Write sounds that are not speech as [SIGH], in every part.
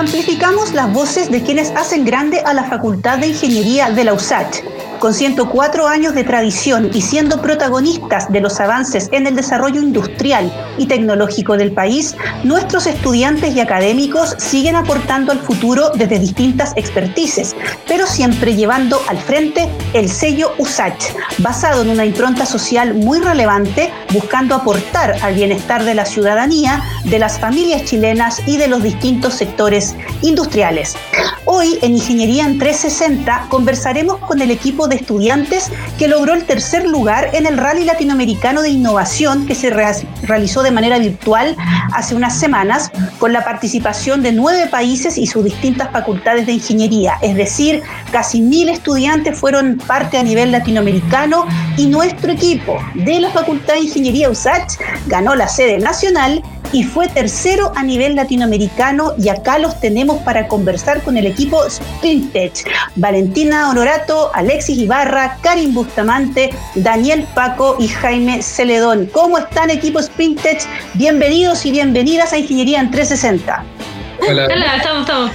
amplificamos las voces de quienes hacen grande a la Facultad de Ingeniería de la USACH con 104 años de tradición y siendo protagonistas de los avances en el desarrollo industrial y tecnológico del país, nuestros estudiantes y académicos siguen aportando al futuro desde distintas expertices, pero siempre llevando al frente el sello USACH, basado en una impronta social muy relevante, buscando aportar al bienestar de la ciudadanía, de las familias chilenas y de los distintos sectores industriales. Hoy en Ingeniería en 360 conversaremos con el equipo de estudiantes que logró el tercer lugar en el Rally Latinoamericano de Innovación que se realizó de manera virtual hace unas semanas con la participación de nueve países y sus distintas facultades de ingeniería. Es decir, casi mil estudiantes fueron parte a nivel latinoamericano y nuestro equipo de la Facultad de Ingeniería USACH ganó la sede nacional y fue tercero a nivel latinoamericano y acá los tenemos para conversar con el equipo Sprintech. Valentina Honorato, Alexis Ibarra, Karim Bustamante, Daniel Paco y Jaime Celedón. ¿Cómo están equipo Sprintech? Bienvenidos y bienvenidas a Ingeniería en 360. Hola. estamos, estamos.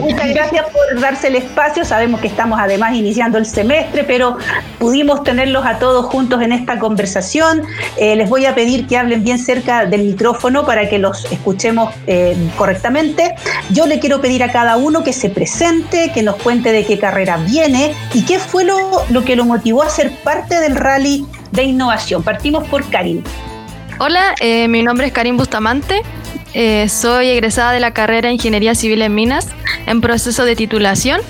Muchas gracias por darse el espacio. Sabemos que estamos además iniciando el semestre, pero pudimos tenerlos a todos juntos en esta conversación. Eh, les voy a pedir que hablen bien cerca del micrófono para que los escuchemos eh, correctamente. Yo le quiero pedir a cada uno que se presente, que nos cuente de qué carrera viene y qué fue lo, lo que lo motivó a ser parte del rally de innovación. Partimos por Karim. Hola, eh, mi nombre es Karim Bustamante. Eh, soy egresada de la carrera de Ingeniería Civil en Minas en proceso de titulación.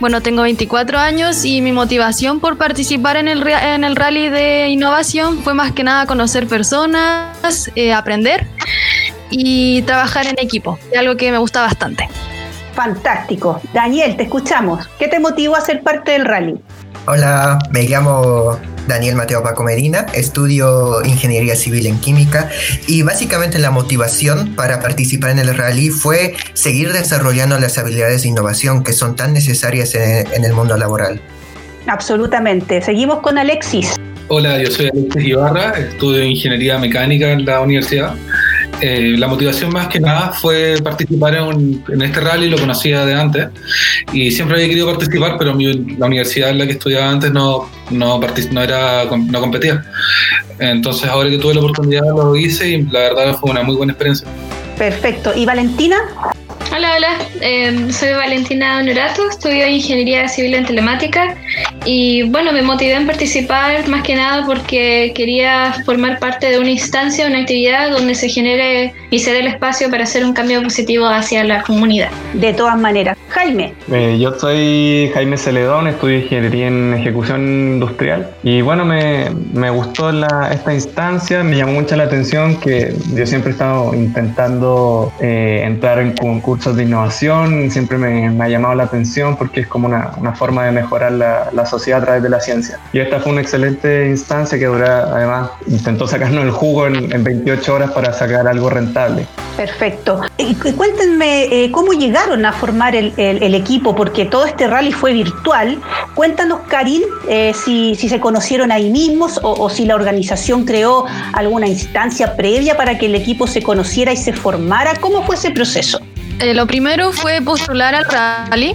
Bueno, tengo 24 años y mi motivación por participar en el, en el rally de innovación fue más que nada conocer personas, eh, aprender y trabajar en equipo, algo que me gusta bastante. Fantástico. Daniel, te escuchamos. ¿Qué te motivó a ser parte del rally? Hola, me llamo Daniel Mateo Paco Medina, estudio Ingeniería Civil en Química y básicamente la motivación para participar en el rally fue seguir desarrollando las habilidades de innovación que son tan necesarias en, el mundo laboral. Absolutamente. Seguimos con Alexis. Hola, yo soy Alexis Ibarra, estudio Ingeniería Mecánica en la universidad eh, la motivación más que nada fue participar en, este rally, lo conocía de antes y siempre había querido participar, pero la universidad en la que estudiaba antes no, no, no, era, no competía. Entonces ahora que tuve la oportunidad lo hice y la verdad fue una muy buena experiencia. Perfecto. ¿Y Valentina? Hola, hola. Em, soy Valentina Honorato, estudio Ingeniería Civil en Telemática y bueno, me motivé en participar más que nada porque quería formar parte de una instancia, una actividad donde se genere y se dé el espacio para hacer un cambio positivo hacia la comunidad. De todas maneras. Jaime. Eh, yo soy Jaime Celedón, estudio Ingeniería en Ejecución Industrial y bueno, me, me gustó la, esta instancia, me llamó mucho la atención que yo siempre he estado intentando eh, entrar en concursos de innovación, siempre me, me, ha llamado la atención porque es como una, una forma de mejorar la, la, sociedad a través de la ciencia. Y esta fue una excelente instancia que además intentó sacarnos el jugo en, en 28 horas para sacar algo rentable. Perfecto. Y cuéntenme eh, cómo llegaron a formar el, equipo, porque todo este rally fue virtual. Cuéntanos, Karim, eh, si, se conocieron ahí mismos o, si la organización creó alguna instancia previa para que el equipo se conociera y se formara. ¿Cómo fue ese proceso? Eh, lo primero fue postular al rally.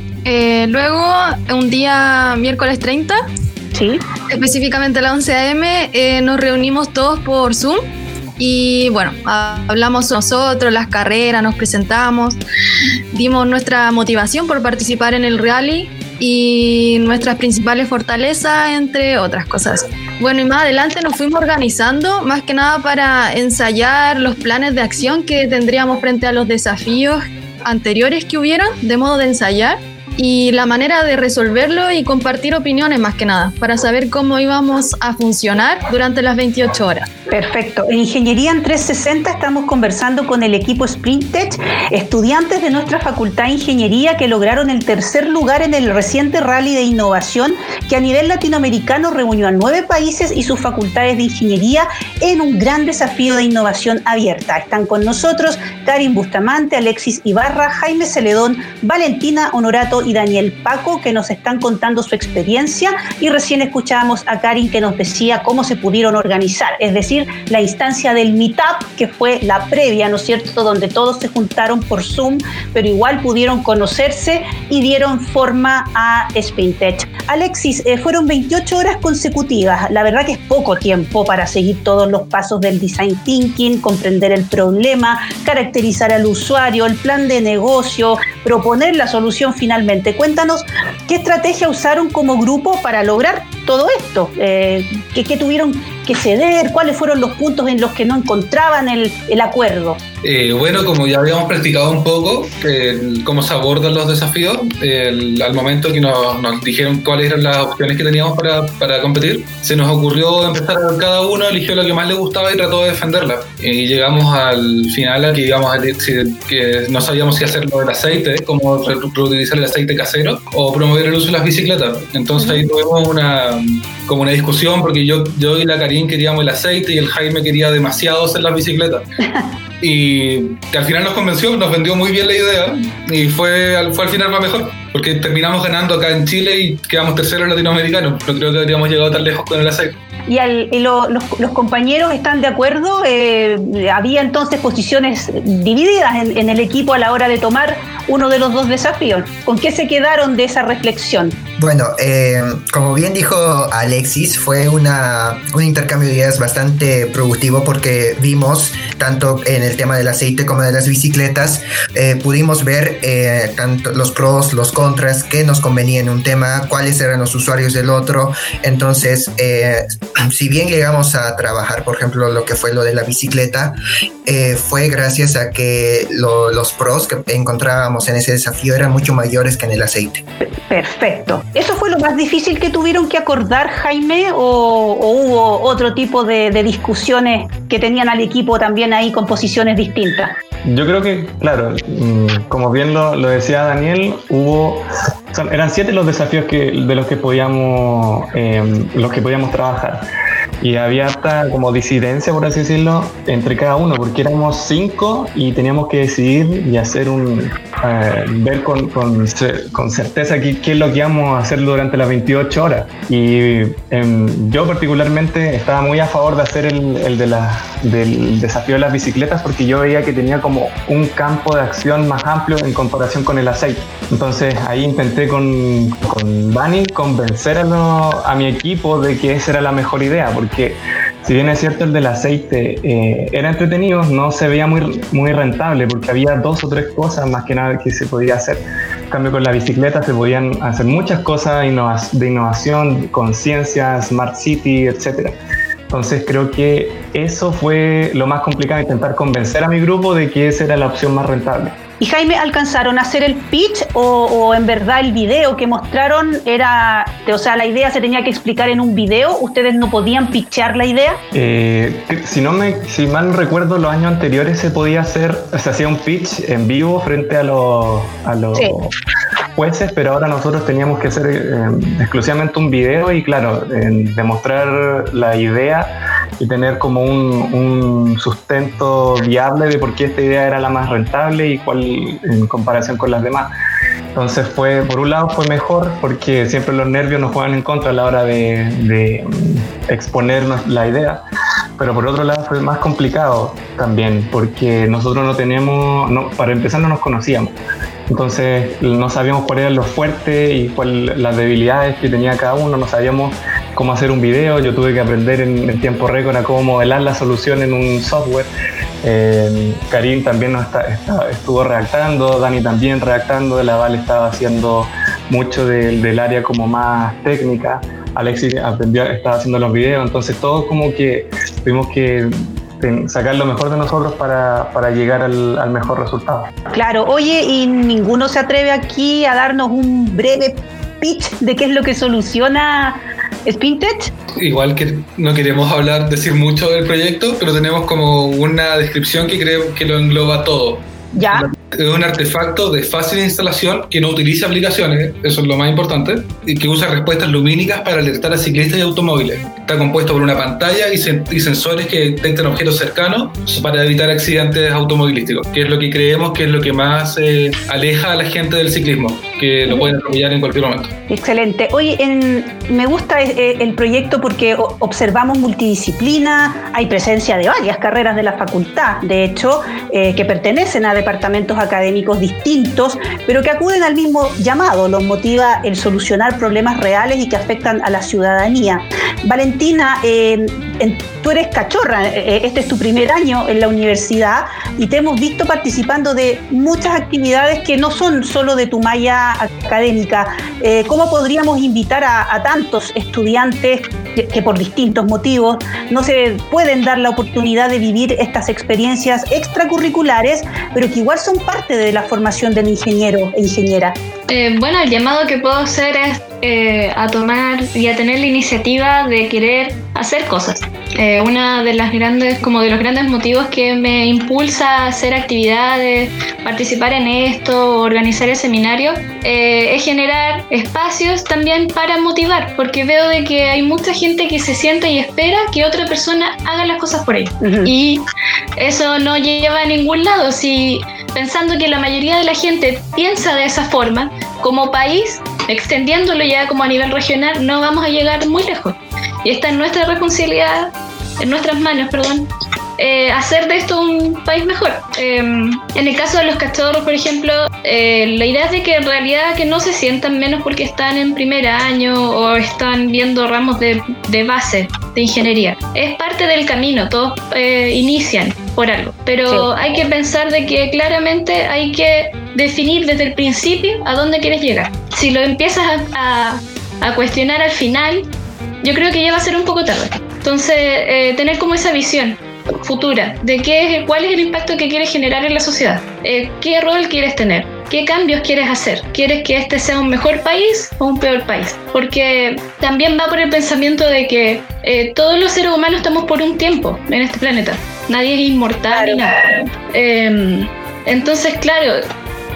luego, un día miércoles 30, ¿Sí? específicamente a las 11 a.m., nos reunimos todos por Zoom y bueno, hablamos nosotros, las carreras, nos presentamos, dimos nuestra motivación por participar en el rally y nuestras principales fortalezas, entre otras cosas. Bueno, y más adelante nos fuimos organizando, más que nada para ensayar los planes de acción que tendríamos frente a los desafíos anteriores que hubieron, de modo de ensayar y la manera de resolverlo y compartir opiniones más que nada, para saber cómo íbamos a funcionar durante las 28 horas. Perfecto. En Ingeniería en 360 estamos conversando con el equipo Sprintech, estudiantes de nuestra Facultad de Ingeniería que lograron el tercer lugar en el reciente rally de innovación que a nivel latinoamericano reunió a nueve países y sus facultades de ingeniería en un gran desafío de innovación abierta. Están con nosotros Karin Bustamante, Alexis Ibarra, Jaime Celedón, Valentina Honorato y Daniel Paco que nos están contando su experiencia y recién escuchábamos a Karin que nos decía cómo se pudieron organizar, es decir, la instancia del Meetup, que fue la previa, ¿no es cierto?, donde todos se juntaron por Zoom, pero igual pudieron conocerse y dieron forma a SpinTech. Alexis, eh, fueron 28 horas consecutivas, la verdad que es poco tiempo para seguir todos los pasos del design thinking, comprender el problema, caracterizar al usuario, el plan de negocio, proponer la solución finalmente. Cuéntanos qué estrategia usaron como grupo para lograr todo esto, eh, ¿qué, tuvieron que ceder, cuáles fueron los puntos en los que no encontraban el, el acuerdo. Eh, bueno, como ya habíamos practicado un poco cómo se abordan los desafíos, al momento que nos, dijeron cuáles eran las opciones que teníamos para, para, competir, se nos ocurrió empezar, cada uno eligió lo que más le gustaba y trató de defenderla. Y llegamos al final a que, digamos, que no sabíamos si hacerlo del aceite, cómo reutilizar el aceite casero, o promover el uso de las bicicletas. Entonces ahí tuvimos una, como una discusión, porque yo, yo y la Queríamos el aceite y el Jaime quería demasiado hacer las bicicletas. [LAUGHS] y que al final nos convenció, nos vendió muy bien la idea y fue, fue al final más mejor, porque terminamos ganando acá en Chile y quedamos terceros latinoamericanos. No creo que habríamos llegado tan lejos con el aceite. ¿Y, al, los, compañeros están de acuerdo? Eh, ¿Había entonces posiciones divididas en, el equipo a la hora de tomar uno de los dos desafíos? ¿Con qué se quedaron de esa reflexión? Bueno, eh, como bien dijo Alexis, fue una, un intercambio de ideas bastante productivo porque vimos, tanto en el tema del aceite como de las bicicletas, eh, pudimos ver tanto los pros, los contras, qué nos convenía en un tema, cuáles eran los usuarios del otro. Entonces, si bien llegamos a trabajar, por ejemplo, lo que fue lo de la bicicleta, fue gracias a que los pros que encontrábamos en ese desafío eran mucho mayores que en el aceite. Perfecto. ¿Eso fue lo más difícil que tuvieron que acordar, Jaime? ¿O, hubo otro tipo de, discusiones que tenían al equipo también ahí con posiciones distintas? Yo creo que, claro, mm, como bien lo, decía Daniel, hubo eran siete los desafíos que, de los que podíamos, eh, los que podíamos trabajar y había hasta como disidencia, por así decirlo, entre cada uno, porque éramos cinco y teníamos que decidir y hacer un, eh, ver con, con, con certeza qué, qué, es lo que íbamos a hacer durante las 28 horas. Y em, yo particularmente estaba muy a favor de hacer el, el de la, del desafío de las bicicletas porque yo veía que tenía como un campo de acción más amplio en comparación con el aceite. Entonces ahí intenté con, con Dani convencer a, a mi equipo de que esa era la mejor idea, porque si bien es cierto el del aceite eh, era entretenido, no se veía muy, muy rentable porque había dos o tres cosas más que nada que se podía hacer. En cambio con la bicicleta se podían hacer muchas cosas de innovación, conciencia, smart city, etc. Entonces creo que eso fue lo más complicado, intentar convencer a mi grupo de que esa era la opción más rentable. ¿Y Jaime alcanzaron a hacer el pitch o, en verdad el video que mostraron era, o sea, la idea se tenía que explicar en un video? ¿Ustedes no podían pitchar la idea? Eh, si no me, si mal recuerdo, los años anteriores se podía hacer, se hacía un pitch en vivo frente a los, a los jueces, pero ahora nosotros teníamos que hacer eh, exclusivamente un video y claro, demostrar la idea y tener como un, sustento viable de por qué esta idea era la más rentable y cuál en comparación con las demás. Entonces fue, por un lado fue mejor porque siempre los nervios nos juegan en contra a la hora de, de exponernos la idea, pero por otro lado fue más complicado también porque nosotros no tenemos, no, para empezar no nos conocíamos. Entonces no sabíamos cuál era lo fuerte y cuáles las debilidades que tenía cada uno, no sabíamos cómo hacer un video, yo tuve que aprender en, tiempo récord a cómo modelar la solución en un software. Eh, Karim también nos estuvo redactando, Dani también redactando, la Val estaba haciendo mucho del área como más técnica, Alexis aprendió, estaba haciendo los videos, entonces todos como que tuvimos que sacar lo mejor de nosotros para, para llegar al, mejor resultado. Claro, oye, ¿y ninguno se atreve aquí a darnos un breve pitch de qué es lo que soluciona Spintech? Igual que no queremos hablar, decir mucho del proyecto, pero tenemos como una descripción que creo que lo engloba todo. Ya. Es un artefacto de fácil instalación que no utiliza aplicaciones, eso es lo más importante, y que usa respuestas lumínicas para alertar a ciclistas y automóviles. Está compuesto por una pantalla y, sensores que detectan objetos cercanos para evitar accidentes automovilísticos, que es lo que creemos que es lo que más eh, aleja a la gente del ciclismo, que lo pueden atropellar en cualquier momento. Excelente. Oye, me gusta eh, el proyecto porque observamos multidisciplina, hay presencia de varias carreras de la facultad, de hecho, eh, que pertenecen a departamentos académicos distintos, pero que acuden al mismo llamado, los motiva el solucionar problemas reales y que afectan a la ciudadanía. Valentina, eh, tú eres cachorra, eh, este es tu primer año en la universidad y te hemos visto participando de muchas actividades que no son solo de tu malla académica. Eh, ¿Cómo podríamos invitar a, tantos estudiantes que, por distintos motivos no se pueden dar la oportunidad de vivir estas experiencias extracurriculares, pero que igual son parte de la formación del ingeniero e ingeniera? Bueno, el llamado que puedo hacer es eh, a tomar y a tener la iniciativa de querer hacer cosas. Eh, una de las grandes, como de los grandes motivos que me impulsa a hacer actividades, participar en esto, organizar el seminario, eh, es generar espacios también para motivar, porque veo de que hay mucha gente que se siente y espera que otra persona haga las cosas por ellos. Y eso no lleva a ningún lado. Si pensando que la mayoría de la gente piensa de esa forma, como país, extendiéndolo ya como a nivel regional, no vamos a llegar muy lejos. Y está en nuestra responsabilidad, en nuestras manos, perdón, eh, hacer de esto un país mejor. Em, en el caso de los cachorros, por ejemplo, eh, la idea es de que en realidad que no se sientan menos porque están en primer año o están viendo ramos de, de base de ingeniería. Es parte del camino, todos eh, inician por algo, pero hay que pensar de que claramente hay que definir desde el principio a dónde quieres llegar. Si lo empiezas a, a, cuestionar al final, yo creo que ya va a ser un poco tarde. Entonces, tener como esa visión futura de qué, cuál es el impacto que quieres generar en la sociedad, eh, qué rol quieres tener, qué cambios quieres hacer, quieres que este sea un mejor país o un peor país, porque también va por el pensamiento de que eh, todos los seres humanos estamos por un tiempo en este planeta, nadie es inmortal ni nada. Em, entonces, claro,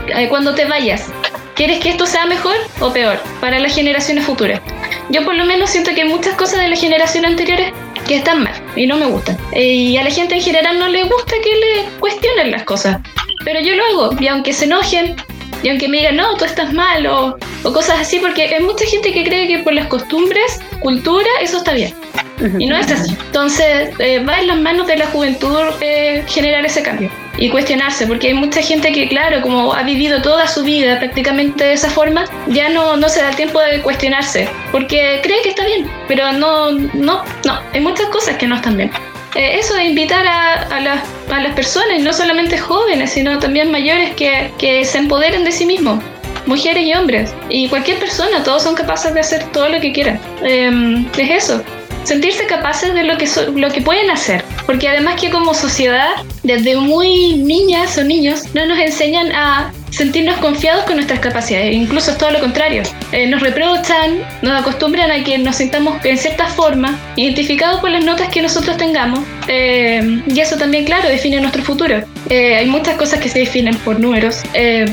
eh, cuando te vayas, ¿quieres que esto sea mejor o peor para las generaciones futuras? Yo por lo menos siento que muchas cosas de la generación anteriores que están mal y no me gustan. Eh, y a la gente en general no le gusta que le cuestionen las cosas. Pero yo lo hago, y aunque se enojen, y aunque me digan, no, tú estás mal, o, cosas así, porque hay mucha gente que cree que por las costumbres, cultura, eso está bien. Y no es así. Entonces, eh, va en las manos de la juventud eh, generar ese cambio y cuestionarse, porque hay mucha gente que, claro, como ha vivido toda su vida prácticamente de esa forma, ya no, no se da tiempo de cuestionarse, porque cree que está bien, pero no, no, no, hay muchas cosas que no están bien. Eh, eso de invitar a, a, las, a las personas, no solamente jóvenes, sino también mayores, que, que se empoderen de sí mismos mujeres y hombres, y cualquier persona, todos son capaces de hacer todo lo que quieran. Eh, es eso, sentirse capaces de lo que, lo que pueden hacer. Porque además que como sociedad, desde muy niñas o niños, no nos enseñan a sentirnos confiados con nuestras capacidades, incluso es todo lo contrario. Eh, nos reprochan, nos acostumbran a que nos sintamos en cierta forma identificados con las notas que nosotros tengamos eh, y eso también, claro, define nuestro futuro. Eh, hay muchas cosas que se definen por números,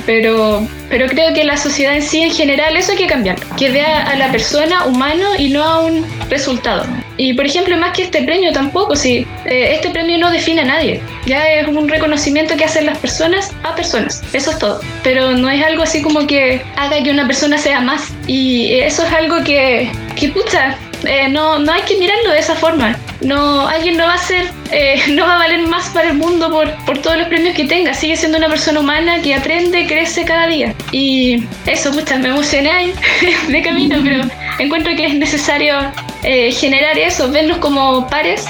pero, pero creo que la sociedad en sí, en general, eso hay que cambiar, que vea a la persona humano y no a un resultado. Y por ejemplo, más que este premio tampoco, si este premio no define a nadie, ya es un reconocimiento que hacen las personas a personas, eso es todo pero no es algo así como que haga que una persona sea más. Y eso es algo que, que pucha, eh, no, no hay que mirarlo de esa forma. No, alguien no va a ser, eh, [LAUGHS] no va a valer más para el mundo por, por todos los premios que tenga. Sigue siendo una persona humana que aprende, crece cada día. Y eso, pucha, me emocioné [LAUGHS] de camino, pero encuentro que es necesario eh, generar eso, vernos como pares,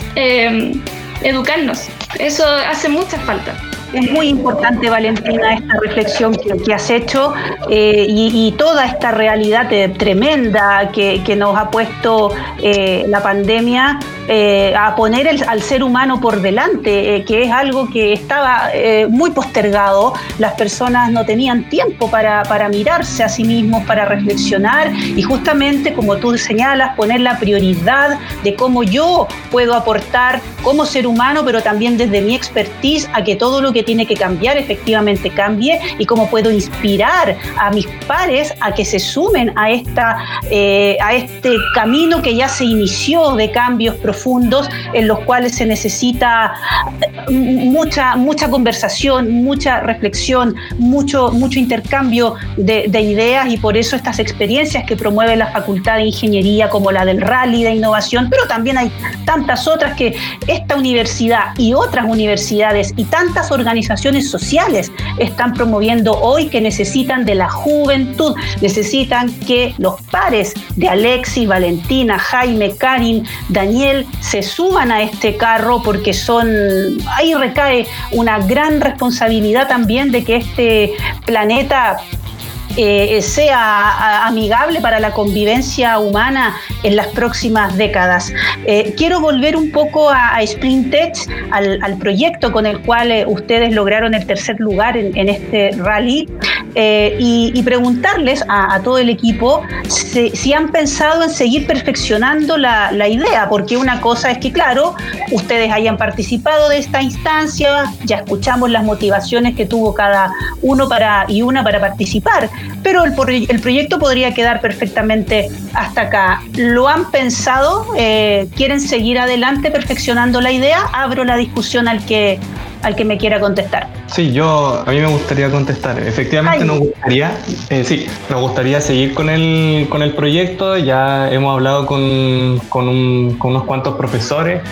educarnos. Eso hace mucha falta. Es muy importante, Valentina, esta reflexión que, has hecho eh, y, toda esta realidad tremenda que, nos ha puesto eh, la pandemia eh, a poner al ser humano por delante, eh, que es algo que estaba muy postergado. Las personas no tenían tiempo para, para mirarse a sí mismos, para reflexionar y justamente, como tú señalas, poner la prioridad de cómo yo puedo aportar como ser humano, pero también desde mi expertise a que todo lo que tiene que cambiar efectivamente cambie y cómo puedo inspirar a mis pares a que se sumen a, esta, eh, a este camino que ya se inició de cambios profundos en los cuales se necesita eh, mucha, mucha conversación, mucha reflexión, mucho, mucho intercambio de, de ideas y por eso estas experiencias que promueve la Facultad de Ingeniería como la del Rally de Innovación, pero también hay tantas otras que esta universidad y otras universidades y tantas organizaciones sociales están promoviendo hoy que necesitan de la juventud, necesitan que los pares de Alexis, Valentina, Jaime, Karin, Daniel se suban a este carro porque son, ahí recae una gran responsabilidad también de que este planeta eh, sea amigable para la convivencia humana en las próximas décadas. Eh, quiero volver un poco a, a al, proyecto con el cual eh, ustedes lograron el tercer lugar en, este rally, y, preguntarles a, todo el equipo si, han pensado en seguir perfeccionando la, la idea, porque una cosa es que, claro, ustedes hayan participado de esta instancia, ya escuchamos las motivaciones que tuvo cada uno para, y una para participar, pero el, el proyecto podría quedar perfectamente hasta acá. ¿Lo han pensado? Eh, ¿Quieren seguir adelante perfeccionando la idea? Abro la discusión al que, al que me quiera contestar. Sí, yo a mí me gustaría contestar. Efectivamente nos gustaría, eh, sí, nos gustaría seguir con el, con el proyecto. Ya hemos hablado con, con, unos cuantos profesores,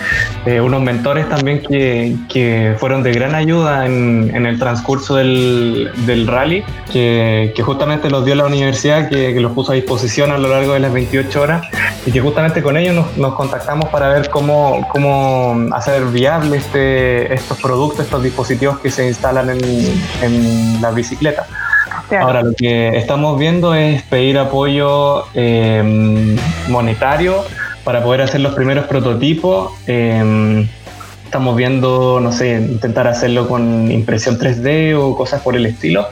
eh, unos mentores también que, que, fueron de gran ayuda en, en el transcurso del, del rally, que, que, justamente los dio la universidad, que, que, los puso a disposición a lo largo de las 28 horas y que justamente con ellos nos, nos contactamos para ver cómo, cómo hacer viable este, estos productos, estos dispositivos que se instalan instalan en, la bicicleta. Ahora, lo que estamos viendo es pedir apoyo em, monetario para poder hacer los primeros prototipos. Em, estamos viendo, no sé, intentar hacerlo con impresión 3D o cosas por el estilo.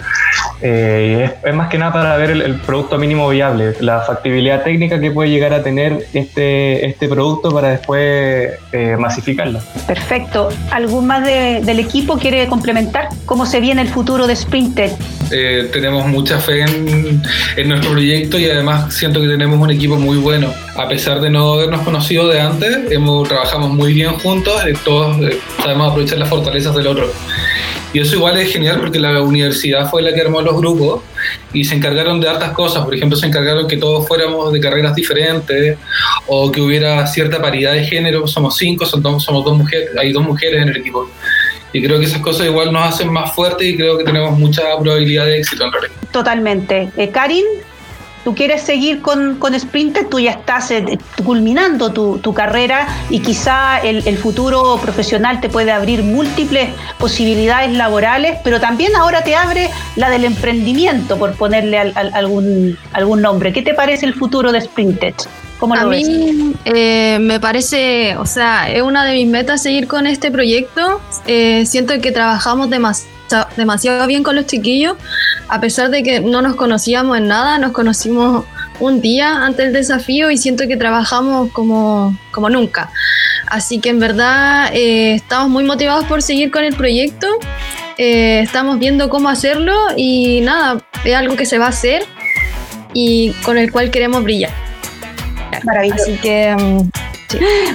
Eh, es, más que nada para ver el, producto mínimo viable, la factibilidad técnica que puede llegar a tener este, este producto para después eh, masificarlo. Perfecto. ¿Algún más del equipo quiere complementar cómo se viene el futuro de Sprinter? Eh, tenemos mucha fe en, en, nuestro proyecto y además siento que tenemos un equipo muy bueno. A pesar de no habernos conocido de antes, hemos, trabajamos muy bien juntos, todos sabemos aprovechar las fortalezas del otro. Y eso igual es genial porque la universidad fue la que armó los grupos y se encargaron de hartas cosas. Por ejemplo, se encargaron que todos fuéramos de carreras diferentes o que hubiera cierta paridad de género. Somos cinco, somos dos mujeres, hay dos mujeres en el equipo. Y creo que esas cosas igual nos hacen más fuertes y creo que tenemos mucha probabilidad de éxito en realidad. Totalmente. Eh, Karin, tú quieres seguir con, con Sprinter, tú ya estás eh, culminando tu, carrera y quizá el, futuro profesional te puede abrir múltiples posibilidades laborales, pero también ahora te abre la del emprendimiento, por ponerle algún, algún nombre. ¿Qué te parece el futuro de Sprinter? ¿Cómo lo a mí eh, me parece, o sea, es una de mis metas seguir con este proyecto. Eh, siento que trabajamos demasiado demasiado bien con los chiquillos, a pesar de que no nos conocíamos en nada, nos conocimos un día antes del desafío y siento que trabajamos como, como nunca. Así que en verdad eh, estamos muy motivados por seguir con el proyecto, eh, estamos viendo cómo hacerlo y nada, es algo que se va a hacer y con el cual queremos brillar. Maravilloso. Así que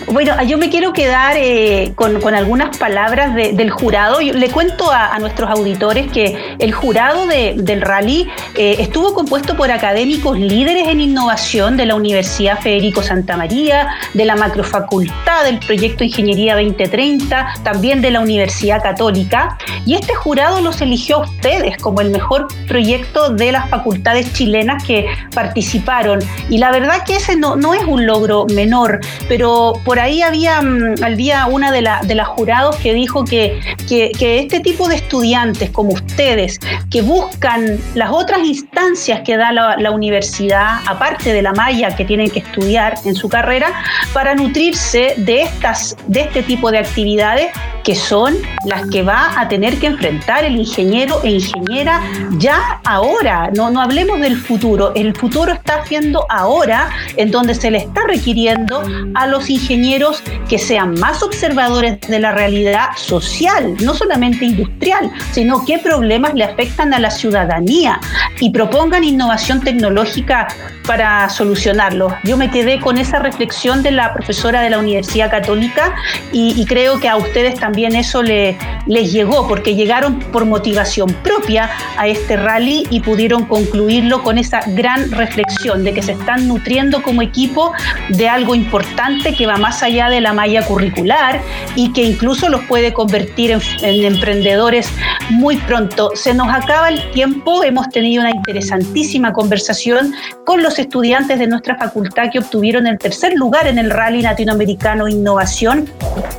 bueno, yo me quiero quedar eh, con, algunas palabras del jurado. le cuento a, nuestros auditores que el jurado del rally eh, estuvo compuesto por académicos líderes en innovación de la Universidad Federico Santa María, de la Macrofacultad del Proyecto Ingeniería 2030, también de la Universidad Católica. Y este jurado los eligió a ustedes como el mejor proyecto de las facultades chilenas que participaron. Y la verdad que ese no, no es un logro menor, pero por ahí había, mm, había una de, las jurados que dijo que, que, este tipo de estudiantes como ustedes, que buscan las otras instancias que da la, la universidad, aparte de la malla que tienen que estudiar en su carrera, para nutrirse de, estas, de este tipo de actividades que son las que va a tener que enfrentar el ingeniero e ingeniera ya ahora. No, no hablemos del futuro. El futuro está haciendo ahora, en donde se le está requiriendo a los ingenieros que sean más observadores de la realidad social, no solamente industrial, sino qué problemas le afectan a la ciudadanía y propongan innovación tecnológica para solucionarlo. Yo me quedé con esa reflexión de la profesora de la Universidad Católica y, creo que a ustedes también eso le, les llegó, porque llegaron por motivación propia a este rally y pudieron concluirlo con esa gran reflexión de que se están nutriendo como equipo de algo importante que va más allá de la malla curricular y que incluso los puede convertir en, en emprendedores muy pronto. Se nos acaba el tiempo, hemos tenido una interesantísima conversación con los estudiantes de nuestra facultad que obtuvieron el tercer lugar en el Rally Latinoamericano Innovación.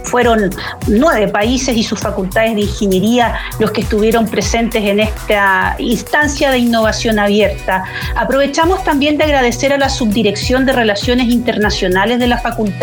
Fueron nueve países y sus facultades de ingeniería los que estuvieron presentes en esta instancia de innovación abierta. Aprovechamos también de agradecer a la Subdirección de Relaciones Internacionales de la facultad,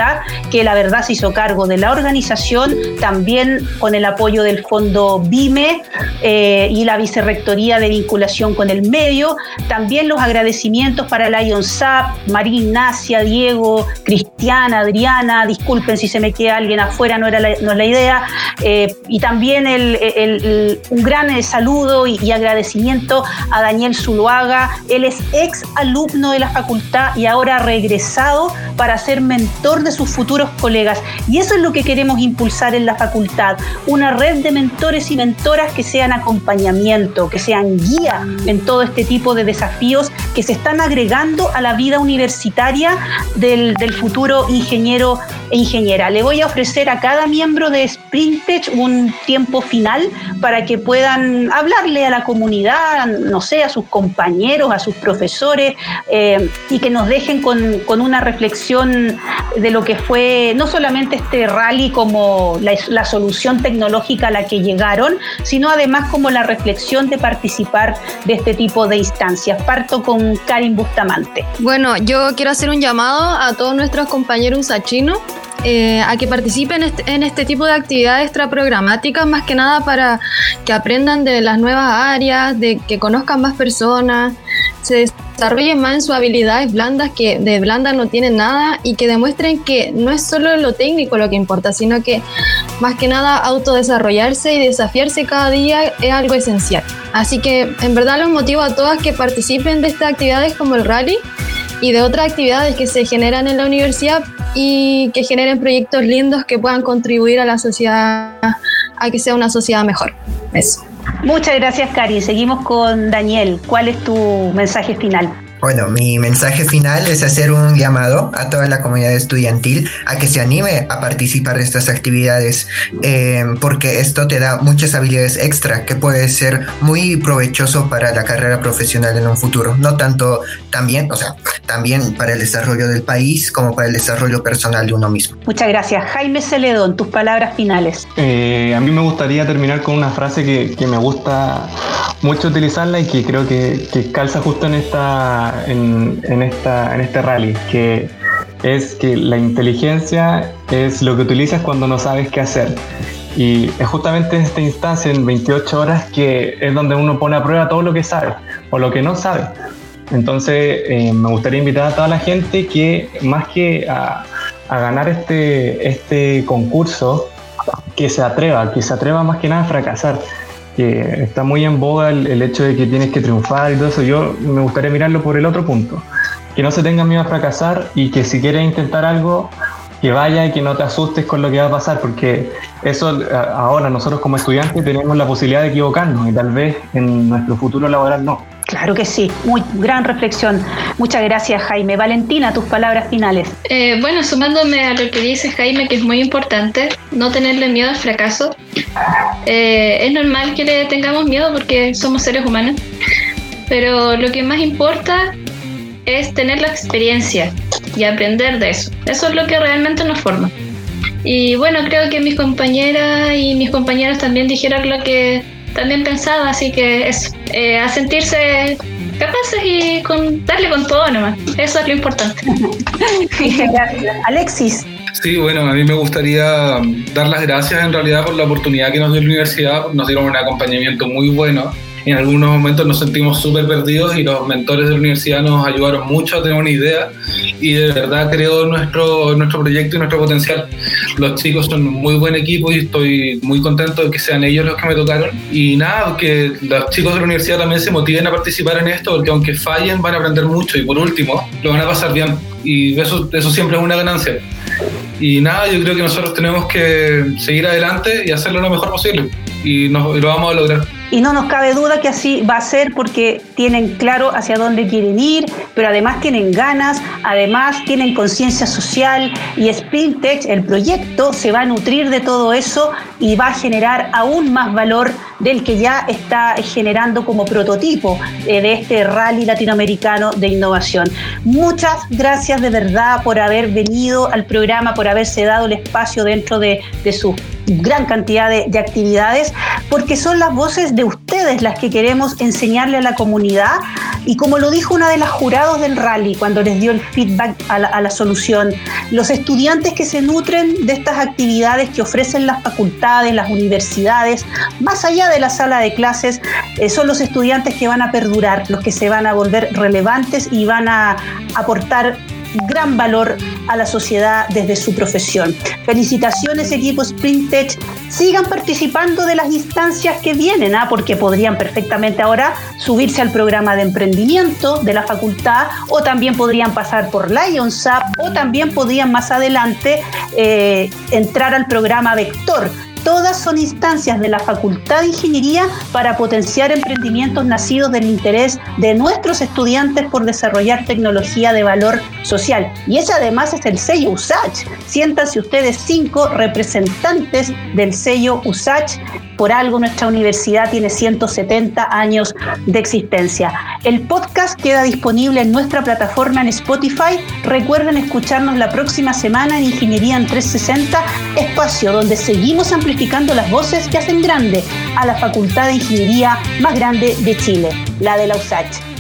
que la verdad se hizo cargo de la organización, también con el apoyo del Fondo BIME eh, y la Vicerrectoría de Vinculación con el Medio. También los agradecimientos para la Sap, María Ignacia, Diego, Cristiana, Adriana, disculpen si se me queda alguien afuera, no, era la, no es la idea, eh, y también un gran eh, saludo y, agradecimiento a Daniel Zuluaga, él es ex alumno de la facultad y ahora regresado para ser mentor de sus futuros colegas, y eso es lo que queremos impulsar en la facultad, una red de mentores y mentoras que sean acompañamiento, que sean guía en todo este tipo de desafíos que se están agregando a la vida universitaria del, futuro ingeniero e ingeniera. Le voy a ofrecer a cada miembro de Sprintech un tiempo final para que puedan hablarle a la comunidad, no sé, a sus compañeros, a sus profesores, eh, y que nos dejen con, con, una reflexión de lo que fue no solamente este rally como la, solución tecnológica a la que llegaron, sino además como la reflexión de participar de este tipo de instancias. Parto con Karin Bustamante. Bueno, yo quiero hacer un llamado a todos nuestros compañeros usachinos eh, a que participen en este tipo de actividades extraprogramáticas, más que nada para que aprendan de las nuevas áreas, de que conozcan más personas, desarrollen más en sus habilidades blandas, que de blandas no tienen nada, y que demuestren que no es solo lo técnico lo que importa, sino que más que nada autodesarrollarse y desafiarse cada día es algo esencial. Así que en verdad los motivo a todas que participen de estas actividades como el rally y de otras actividades que se generan en la universidad y que generen proyectos lindos que puedan contribuir a la sociedad, a que sea una sociedad mejor. Eso. Muchas gracias, Cari. Seguimos con Daniel. ¿Cuál es tu mensaje final? Bueno, mi mensaje final es hacer un llamado a toda la comunidad estudiantil a que se anime a participar de estas actividades, eh, porque esto te da muchas habilidades extra que puede ser muy provechoso para la carrera profesional en un futuro. No tanto también, o sea, también para el desarrollo del país como para el desarrollo personal de uno mismo. Muchas gracias. Jaime Celedón, tus palabras finales. Eh, a mí me gustaría terminar con una frase que, que me gusta mucho utilizarla y que creo que, que calza justo en esta en, esta, en este rally, que es que la inteligencia es lo que utilizas cuando no sabes qué hacer. Y es justamente en esta instancia, en 28 horas, que es donde uno pone a prueba todo lo que sabe o lo que no sabe. Entonces, eh, me gustaría invitar a toda la gente que, más que a, ganar este, este concurso, que se atreva, que se atreva más que nada a fracasar que está muy en boga el, hecho de que tienes que triunfar y todo eso. Yo me gustaría mirarlo por el otro punto. Que no se tengan miedo a fracasar y que si quieres intentar algo, que vaya y que no te asustes con lo que va a pasar, porque eso ahora nosotros como estudiantes tenemos la posibilidad de equivocarnos y tal vez en nuestro futuro laboral no. Claro que sí, muy gran reflexión. Muchas gracias, Jaime. Valentina, tus palabras finales. Eh, bueno, sumándome a lo que dice Jaime, que es muy importante, no tenerle miedo al fracaso. Eh, es normal que le tengamos miedo porque somos seres humanos, pero lo que más importa es tener la experiencia. y aprender de eso. Eso es lo que realmente nos forma. Y bueno, creo que mis compañeras y mis compañeros también dijeron lo que también pensaba, así que es eh, a sentirse capaces y con, darle con todo nomás. Eso es lo importante. [LAUGHS] Alexis. Sí, bueno, a mí me gustaría dar las gracias en realidad por la oportunidad que nos dio la universidad, nos dieron un acompañamiento muy bueno en algunos momentos nos sentimos súper perdidos y los mentores de la universidad nos ayudaron mucho a tener una idea y de verdad creo nuestro, nuestro proyecto y nuestro potencial. Los chicos son muy buen equipo y estoy muy contento de que sean ellos los que me tocaron. Y nada, que los chicos de la universidad también se motiven a participar en esto porque aunque fallen van a aprender mucho y por último lo van a pasar bien y eso, eso siempre es una ganancia. Y nada, yo creo que nosotros tenemos que seguir adelante y hacerlo lo mejor posible y, nos, y lo vamos a lograr. Y no nos cabe duda que así va a ser porque tienen claro hacia dónde quieren ir, pero además tienen ganas, además tienen conciencia social y SpinTech, el proyecto, se va a nutrir de todo eso y va a generar aún más valor del que ya está generando como prototipo eh, de este rally latinoamericano de innovación. Muchas gracias de verdad por haber venido al programa, por haberse dado el espacio dentro de, de su gran cantidad de, de actividades, porque son las voces de ustedes las que queremos enseñarle a la comunidad. Y como lo dijo una de las jurados del rally cuando les dio el feedback a la, solución, los estudiantes que se nutren de estas actividades que ofrecen las facultades, las universidades, más allá de la sala de clases, eh, son los estudiantes que van a perdurar, los que se van a volver relevantes y van a aportar gran valor a la sociedad desde su profesión. Felicitaciones equipo Sprintech, sigan participando de las instancias que vienen, ¿ah? porque podrían perfectamente ahora subirse al programa de emprendimiento de la facultad o también podrían pasar por LionSAP o también podrían más adelante eh, entrar al programa Vector Todas son instancias de la Facultad de Ingeniería para potenciar emprendimientos nacidos del interés de nuestros estudiantes por desarrollar tecnología de valor social. Y ese además es el sello USACH. Siéntanse ustedes cinco representantes del sello USACH por algo nuestra universidad tiene 170 años de existencia. El podcast queda disponible en nuestra plataforma en Spotify. Recuerden escucharnos la próxima semana en Ingeniería en 360, espacio donde seguimos amplificando las voces que hacen grande a la Facultad de Ingeniería más grande de Chile, la de la USACH.